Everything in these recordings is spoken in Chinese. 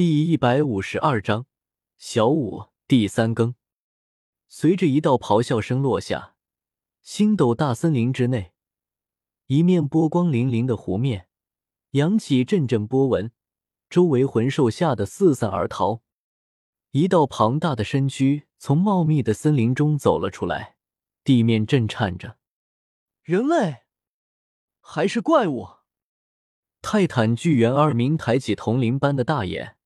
第一百五十二章小五第三更。随着一道咆哮声落下，星斗大森林之内，一面波光粼粼的湖面扬起阵阵波纹，周围魂兽吓得四散而逃。一道庞大的身躯从茂密的森林中走了出来，地面震颤着。人类还是怪物？泰坦巨猿二明抬起铜铃般的大眼。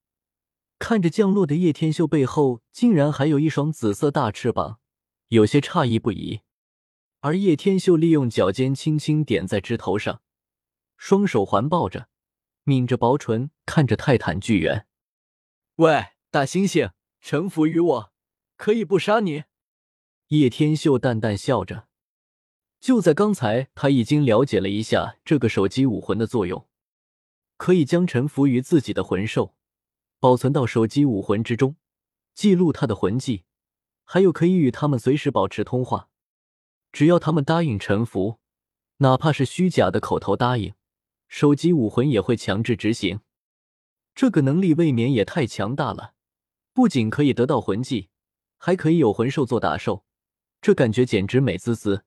看着降落的叶天秀背后竟然还有一双紫色大翅膀，有些诧异不已。而叶天秀利用脚尖轻轻点在枝头上，双手环抱着，抿着薄唇，看着泰坦巨猿：“喂，大猩猩，臣服于我，可以不杀你。”叶天秀淡淡笑着。就在刚才，他已经了解了一下这个手机武魂的作用，可以将臣服于自己的魂兽。保存到手机武魂之中，记录他的魂技，还有可以与他们随时保持通话。只要他们答应臣服，哪怕是虚假的口头答应，手机武魂也会强制执行。这个能力未免也太强大了，不仅可以得到魂技，还可以有魂兽做打手，这感觉简直美滋滋。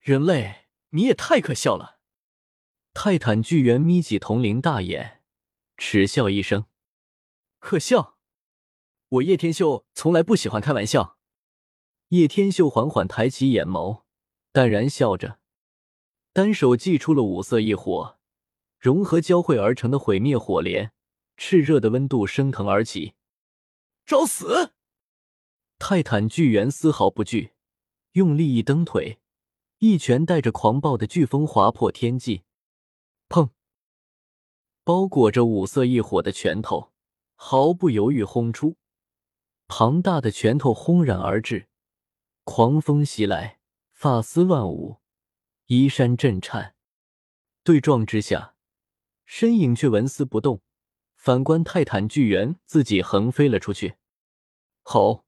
人类，你也太可笑了！泰坦巨猿眯起铜铃大眼，嗤笑一声。可笑！我叶天秀从来不喜欢开玩笑。叶天秀缓缓抬起眼眸，淡然笑着，单手祭出了五色异火，融合交汇而成的毁灭火莲，炽热的温度升腾而起。找死！泰坦巨猿丝毫不惧，用力一蹬腿，一拳带着狂暴的飓风划破天际。砰！包裹着五色异火的拳头。毫不犹豫轰出，庞大的拳头轰然而至，狂风袭来，发丝乱舞，衣衫震颤。对撞之下，身影却纹丝不动。反观泰坦巨猿，自己横飞了出去。吼！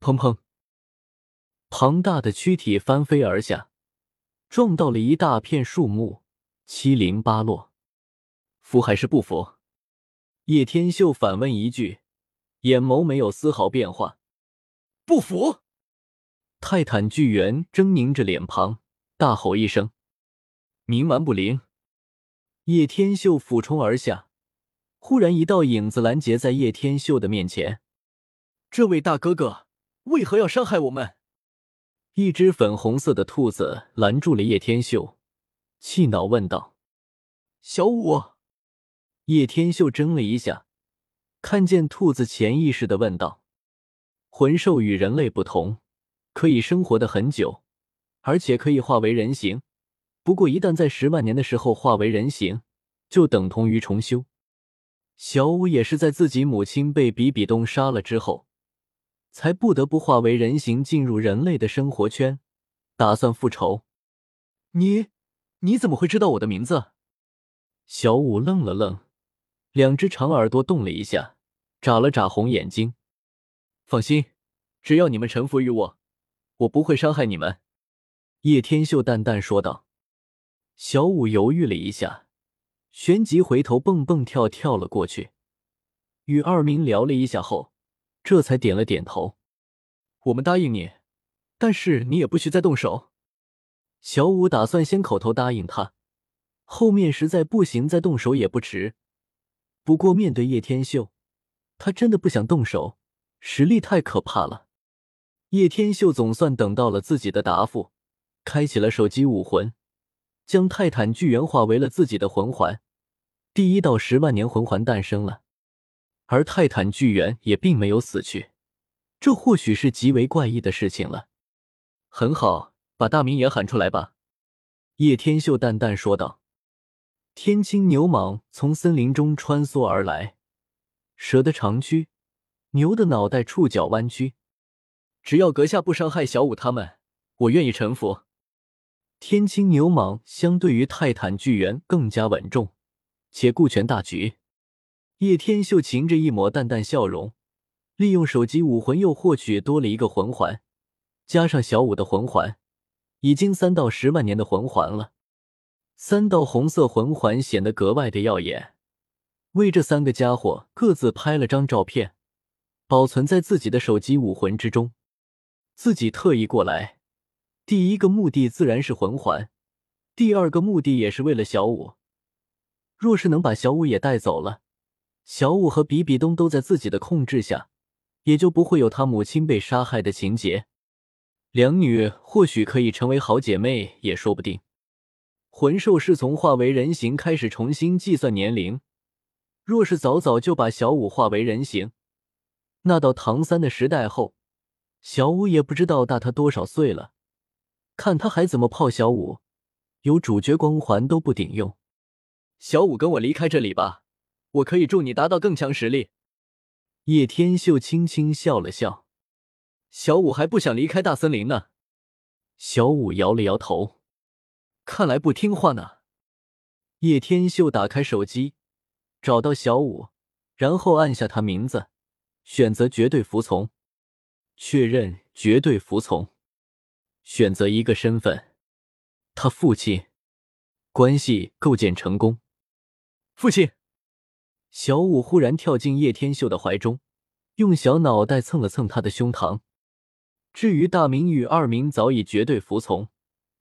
砰砰！庞大的躯体翻飞而下，撞到了一大片树木，七零八落。服还是不服？叶天秀反问一句，眼眸没有丝毫变化。不服！泰坦巨猿狰狞着脸庞，大吼一声：“冥顽不灵！”叶天秀俯冲而下，忽然一道影子拦截在叶天秀的面前。这位大哥哥为何要伤害我们？一只粉红色的兔子拦住了叶天秀，气恼问道：“小五。”叶天秀怔了一下，看见兔子，潜意识的问道：“魂兽与人类不同，可以生活的很久，而且可以化为人形。不过，一旦在十万年的时候化为人形，就等同于重修。小五也是在自己母亲被比比东杀了之后，才不得不化为人形进入人类的生活圈，打算复仇。你你怎么会知道我的名字？”小五愣了愣。两只长耳朵动了一下，眨了眨红眼睛。放心，只要你们臣服于我，我不会伤害你们。”叶天秀淡淡说道。小五犹豫了一下，旋即回头蹦蹦跳跳了过去，与二明聊了一下后，这才点了点头：“我们答应你，但是你也不许再动手。”小五打算先口头答应他，后面实在不行再动手也不迟。不过，面对叶天秀，他真的不想动手，实力太可怕了。叶天秀总算等到了自己的答复，开启了手机武魂，将泰坦巨猿化为了自己的魂环。第一道十万年魂环诞生了，而泰坦巨猿也并没有死去，这或许是极为怪异的事情了。很好，把大名也喊出来吧。”叶天秀淡淡说道。天青牛蟒从森林中穿梭而来，蛇的长躯，牛的脑袋，触角弯曲。只要阁下不伤害小五他们，我愿意臣服。天青牛蟒相对于泰坦巨猿更加稳重，且顾全大局。叶天秀噙着一抹淡淡笑容，利用手机武魂又获取多了一个魂环，加上小五的魂环，已经三到十万年的魂环了。三道红色魂环显得格外的耀眼，为这三个家伙各自拍了张照片，保存在自己的手机武魂之中。自己特意过来，第一个目的自然是魂环，第二个目的也是为了小五。若是能把小五也带走了，小五和比比东都在自己的控制下，也就不会有他母亲被杀害的情节。两女或许可以成为好姐妹，也说不定。魂兽是从化为人形开始重新计算年龄，若是早早就把小五化为人形，那到唐三的时代后，小五也不知道大他多少岁了。看他还怎么泡小五，有主角光环都不顶用。小五，跟我离开这里吧，我可以助你达到更强实力。叶天秀轻轻笑了笑。小五还不想离开大森林呢。小五摇了摇头，看来不听话呢。叶天秀打开手机，找到小五，然后按下他名字，选择绝对服从，确认绝对服从，选择一个身份，他父亲，关系构建成功。父亲，小五忽然跳进叶天秀的怀中，用小脑袋蹭了蹭他的胸膛。至于大明与二明早已绝对服从，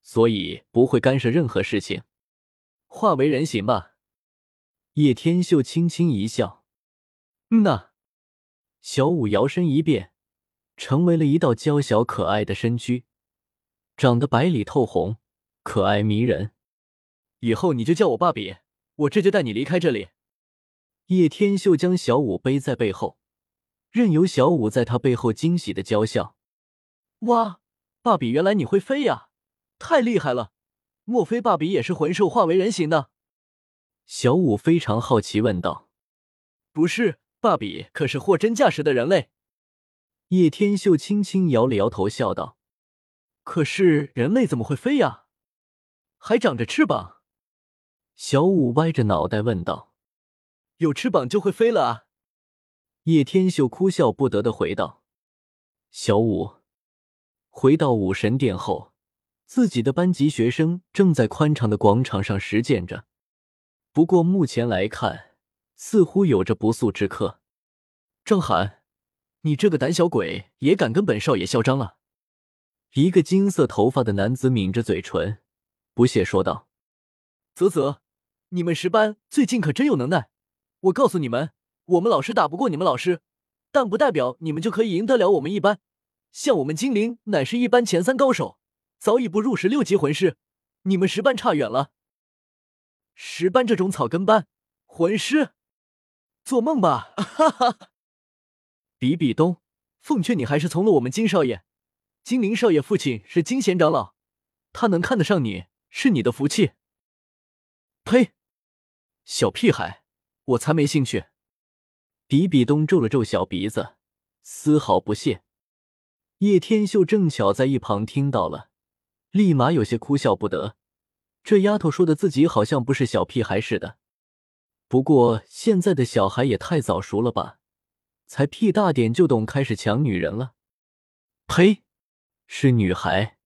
所以不会干涉任何事情。化为人形吧。叶天秀轻轻一笑：“嗯呐。”小五摇身一变，成为了一道娇小可爱的身躯，长得白里透红，可爱迷人。以后你就叫我爸比，我这就带你离开这里。叶天秀将小五背在背后，任由小五在他背后惊喜的娇笑。哇，爸比，原来你会飞呀！太厉害了！莫非爸比也是魂兽化为人形的？小五非常好奇问道。不是，爸比可是货真价实的人类。叶天秀轻轻摇了摇头，笑道：“可是人类怎么会飞呀？还长着翅膀？”小五歪着脑袋问道：“有翅膀就会飞了啊？”叶天秀哭笑不得的回道：“小五。”回到武神殿后，自己的班级学生正在宽敞的广场上实践着。不过目前来看，似乎有着不速之客。郑涵，你这个胆小鬼也敢跟本少爷嚣张了？一个金色头发的男子抿着嘴唇，不屑说道：“啧啧，你们十班最近可真有能耐。我告诉你们，我们老师打不过你们老师，但不代表你们就可以赢得了我们一班。”像我们精灵乃是一班前三高手，早已不入十六级魂师，你们十班差远了。十班这种草根班，魂师，做梦吧！哈哈。比比东，奉劝你还是从了我们金少爷。金灵少爷父亲是金贤长老，他能看得上你是你的福气。呸！小屁孩，我才没兴趣。比比东皱了皱小鼻子，丝毫不屑。叶天秀正巧在一旁听到了，立马有些哭笑不得。这丫头说的自己好像不是小屁孩似的。不过现在的小孩也太早熟了吧？才屁大点就懂开始抢女人了？呸！是女孩。